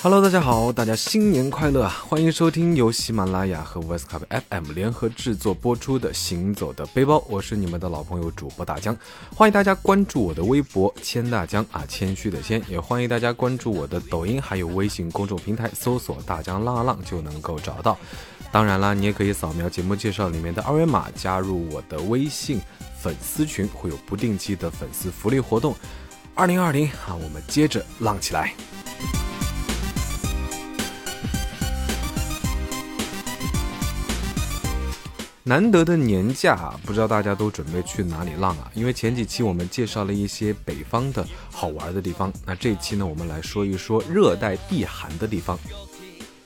Hello，大家好，大家新年快乐！欢迎收听由喜马拉雅和 w e s t c u p FM 联合制作播出的《行走的背包》，我是你们的老朋友主播大江，欢迎大家关注我的微博“谦大江”啊，谦虚的谦，也欢迎大家关注我的抖音还有微信公众平台，搜索“大江浪浪”就能够找到。当然啦，你也可以扫描节目介绍里面的二维码，加入我的微信粉丝群，会有不定期的粉丝福利活动。二零二零啊，我们接着浪起来！难得的年假，啊不知道大家都准备去哪里浪啊？因为前几期我们介绍了一些北方的好玩的地方，那这一期呢，我们来说一说热带避寒的地方。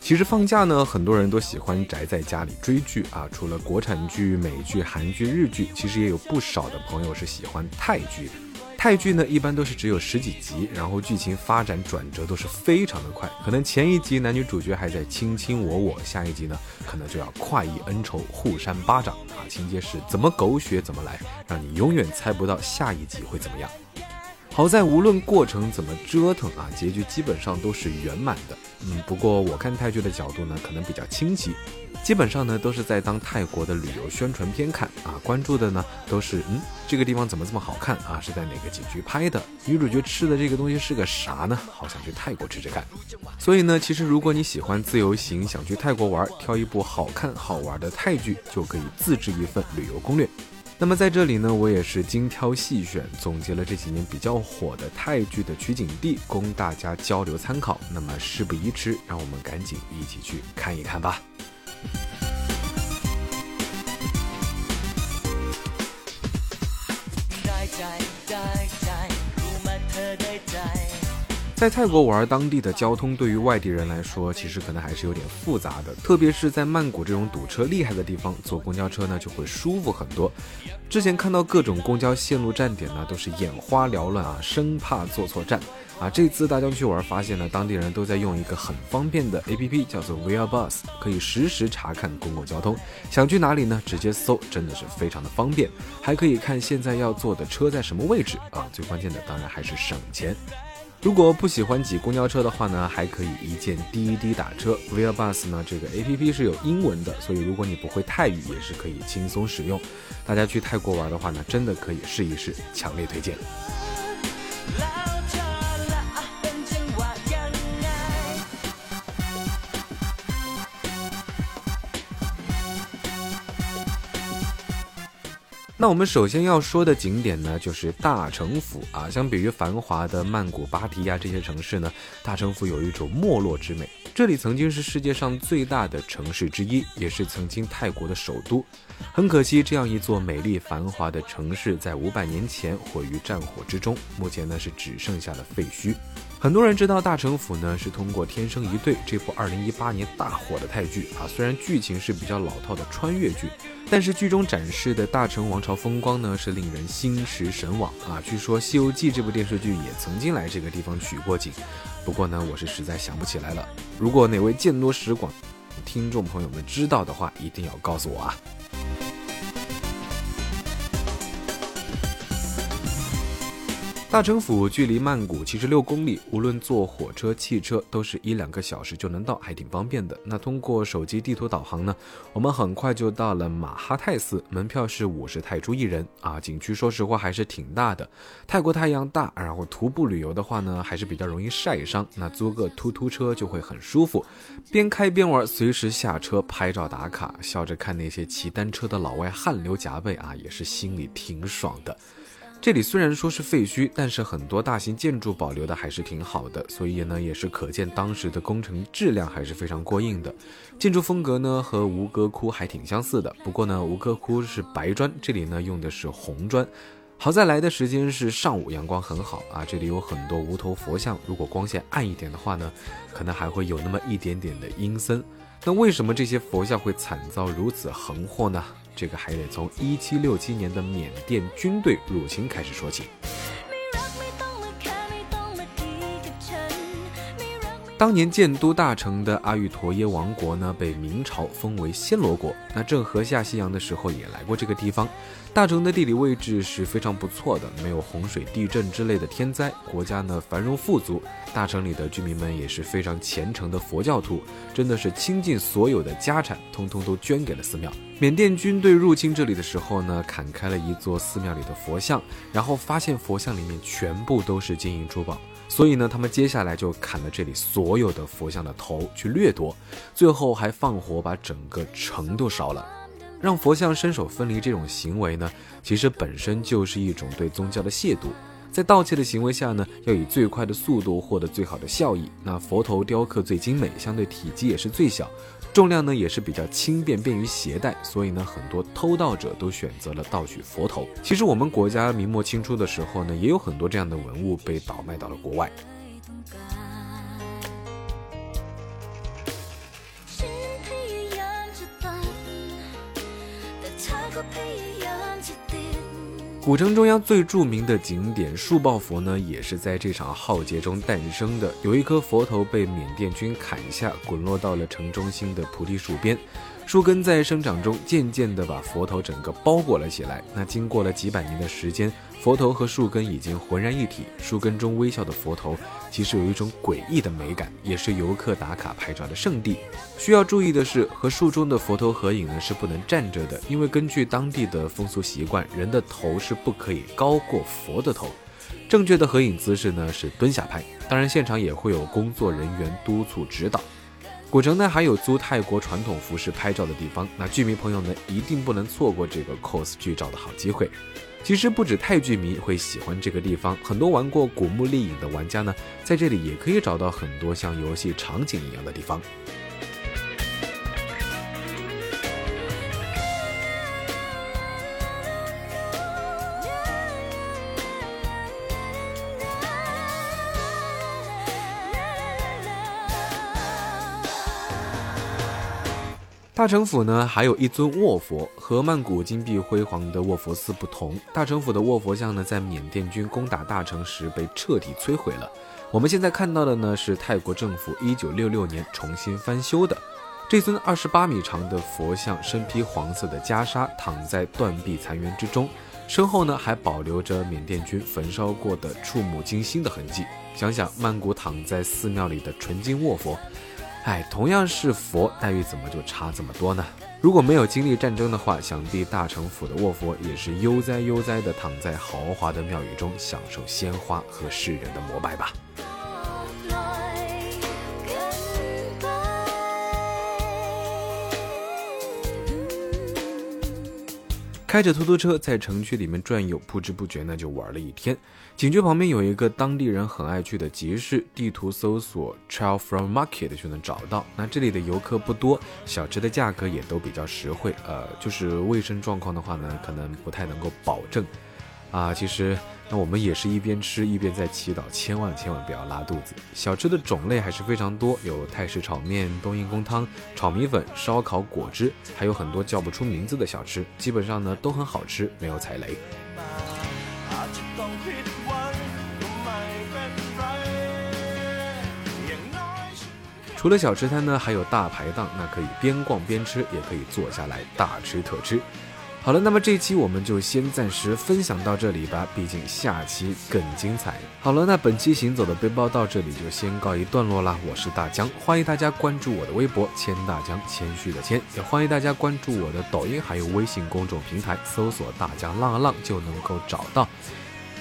其实放假呢，很多人都喜欢宅在家里追剧啊。除了国产剧、美剧、韩剧、日剧，其实也有不少的朋友是喜欢泰剧的。泰剧呢，一般都是只有十几集，然后剧情发展转折都是非常的快。可能前一集男女主角还在卿卿我我，下一集呢，可能就要快意恩仇、互扇巴掌啊！情节是怎么狗血怎么来，让你永远猜不到下一集会怎么样。好在无论过程怎么折腾啊，结局基本上都是圆满的。嗯，不过我看泰剧的角度呢，可能比较清晰，基本上呢都是在当泰国的旅游宣传片看啊，关注的呢都是嗯这个地方怎么这么好看啊，是在哪个景区拍的？女主角吃的这个东西是个啥呢？好想去泰国吃吃看。所以呢，其实如果你喜欢自由行，想去泰国玩，挑一部好看好玩的泰剧，就可以自制一份旅游攻略。那么在这里呢，我也是精挑细选，总结了这几年比较火的泰剧的取景地，供大家交流参考。那么事不宜迟，让我们赶紧一起去看一看吧。在泰国玩当地的交通，对于外地人来说，其实可能还是有点复杂的。特别是在曼谷这种堵车厉害的地方，坐公交车呢就会舒服很多。之前看到各种公交线路站点呢，都是眼花缭乱啊，生怕坐错站啊。这次大家去玩，发现呢，当地人都在用一个很方便的 APP，叫做 v i a Bus，可以实时查看公共交通。想去哪里呢？直接搜，真的是非常的方便。还可以看现在要坐的车在什么位置啊。最关键的当然还是省钱。如果不喜欢挤公交车的话呢，还可以一键滴滴打车。v i a Bus 呢，这个 A P P 是有英文的，所以如果你不会泰语，也是可以轻松使用。大家去泰国玩的话呢，真的可以试一试，强烈推荐。那我们首先要说的景点呢，就是大城府啊。相比于繁华的曼谷、芭提雅这些城市呢，大城府有一种没落之美。这里曾经是世界上最大的城市之一，也是曾经泰国的首都。很可惜，这样一座美丽繁华的城市，在五百年前毁于战火之中，目前呢是只剩下了废墟。很多人知道大城府呢，是通过《天生一对》这部二零一八年大火的泰剧啊。虽然剧情是比较老套的穿越剧，但是剧中展示的大成王朝风光呢，是令人心驰神往啊。据说《西游记》这部电视剧也曾经来这个地方取过景，不过呢，我是实在想不起来了。如果哪位见多识广听众朋友们知道的话，一定要告诉我啊。大城府距离曼谷七十六公里，无论坐火车、汽车，都是一两个小时就能到，还挺方便的。那通过手机地图导航呢，我们很快就到了马哈泰寺，门票是五十泰铢一人啊。景区说实话还是挺大的，泰国太阳大，然后徒步旅游的话呢，还是比较容易晒伤。那租个突突车就会很舒服，边开边玩，随时下车拍照打卡，笑着看那些骑单车的老外汗流浃背啊，也是心里挺爽的。这里虽然说是废墟，但是很多大型建筑保留的还是挺好的，所以呢也是可见当时的工程质量还是非常过硬的。建筑风格呢和吴哥窟还挺相似的，不过呢吴哥窟是白砖，这里呢用的是红砖。好在来的时间是上午，阳光很好啊。这里有很多无头佛像，如果光线暗一点的话呢，可能还会有那么一点点的阴森。那为什么这些佛像会惨遭如此横祸呢？这个还得从一七六七年的缅甸军队入侵开始说起。当年建都大城的阿育陀耶王国呢，被明朝封为暹罗国。那郑和下西洋的时候也来过这个地方。大城的地理位置是非常不错的，没有洪水、地震之类的天灾，国家呢繁荣富足。大城里的居民们也是非常虔诚的佛教徒，真的是倾尽所有的家产，通通都捐给了寺庙。缅甸军队入侵这里的时候呢，砍开了一座寺庙里的佛像，然后发现佛像里面全部都是金银珠宝。所以呢，他们接下来就砍了这里所有的佛像的头去掠夺，最后还放火把整个城都烧了，让佛像身手分离。这种行为呢，其实本身就是一种对宗教的亵渎。在盗窃的行为下呢，要以最快的速度获得最好的效益。那佛头雕刻最精美，相对体积也是最小。重量呢也是比较轻便，便于携带，所以呢，很多偷盗者都选择了盗取佛头。其实我们国家明末清初的时候呢，也有很多这样的文物被倒卖到了国外。古城中央最著名的景点树抱佛呢，也是在这场浩劫中诞生的。有一颗佛头被缅甸军砍下，滚落到了城中心的菩提树边。树根在生长中渐渐地把佛头整个包裹了起来。那经过了几百年的时间，佛头和树根已经浑然一体。树根中微笑的佛头，其实有一种诡异的美感，也是游客打卡拍照的圣地。需要注意的是，和树中的佛头合影呢是不能站着的，因为根据当地的风俗习惯，人的头是不可以高过佛的头。正确的合影姿势呢是蹲下拍。当然，现场也会有工作人员督促指导。古城呢还有租泰国传统服饰拍照的地方，那剧迷朋友们一定不能错过这个 cos 剧照的好机会。其实不止泰剧迷会喜欢这个地方，很多玩过古墓丽影的玩家呢，在这里也可以找到很多像游戏场景一样的地方。大城府呢，还有一尊卧佛，和曼谷金碧辉煌的卧佛寺不同。大城府的卧佛像呢，在缅甸军攻打大城时被彻底摧毁了。我们现在看到的呢，是泰国政府一九六六年重新翻修的。这尊二十八米长的佛像，身披黄色的袈裟，躺在断壁残垣之中，身后呢，还保留着缅甸军焚烧过的触目惊心的痕迹。想想曼谷躺在寺庙里的纯金卧佛。哎，同样是佛，待遇怎么就差这么多呢？如果没有经历战争的话，想必大城府的卧佛也是悠哉悠哉地躺在豪华的庙宇中，享受鲜花和世人的膜拜吧。开着出租车在城区里面转悠，不知不觉呢就玩了一天。景区旁边有一个当地人很爱去的集市，地图搜索 “Child from Market” 就能找到。那这里的游客不多，小吃的价格也都比较实惠。呃，就是卫生状况的话呢，可能不太能够保证。啊，其实那我们也是一边吃一边在祈祷，千万千万不要拉肚子。小吃的种类还是非常多，有泰式炒面、冬阴功汤、炒米粉、烧烤、果汁，还有很多叫不出名字的小吃，基本上呢都很好吃，没有踩雷。除了小吃摊呢，还有大排档，那可以边逛边吃，也可以坐下来大吃特吃。好了，那么这一期我们就先暂时分享到这里吧，毕竟下期更精彩。好了，那本期行走的背包到这里就先告一段落啦。我是大江，欢迎大家关注我的微博“谦大江”，谦虚的谦，也欢迎大家关注我的抖音还有微信公众平台，搜索“大江浪浪”就能够找到。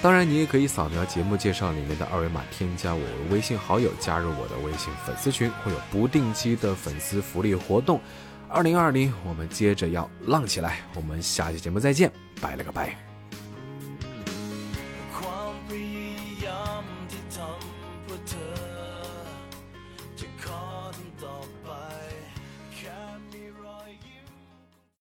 当然，你也可以扫描节目介绍里面的二维码，添加我微信好友，加入我的微信粉丝群，会有不定期的粉丝福利活动。二零二零，我们接着要浪起来。我们下期节目再见，拜了个拜。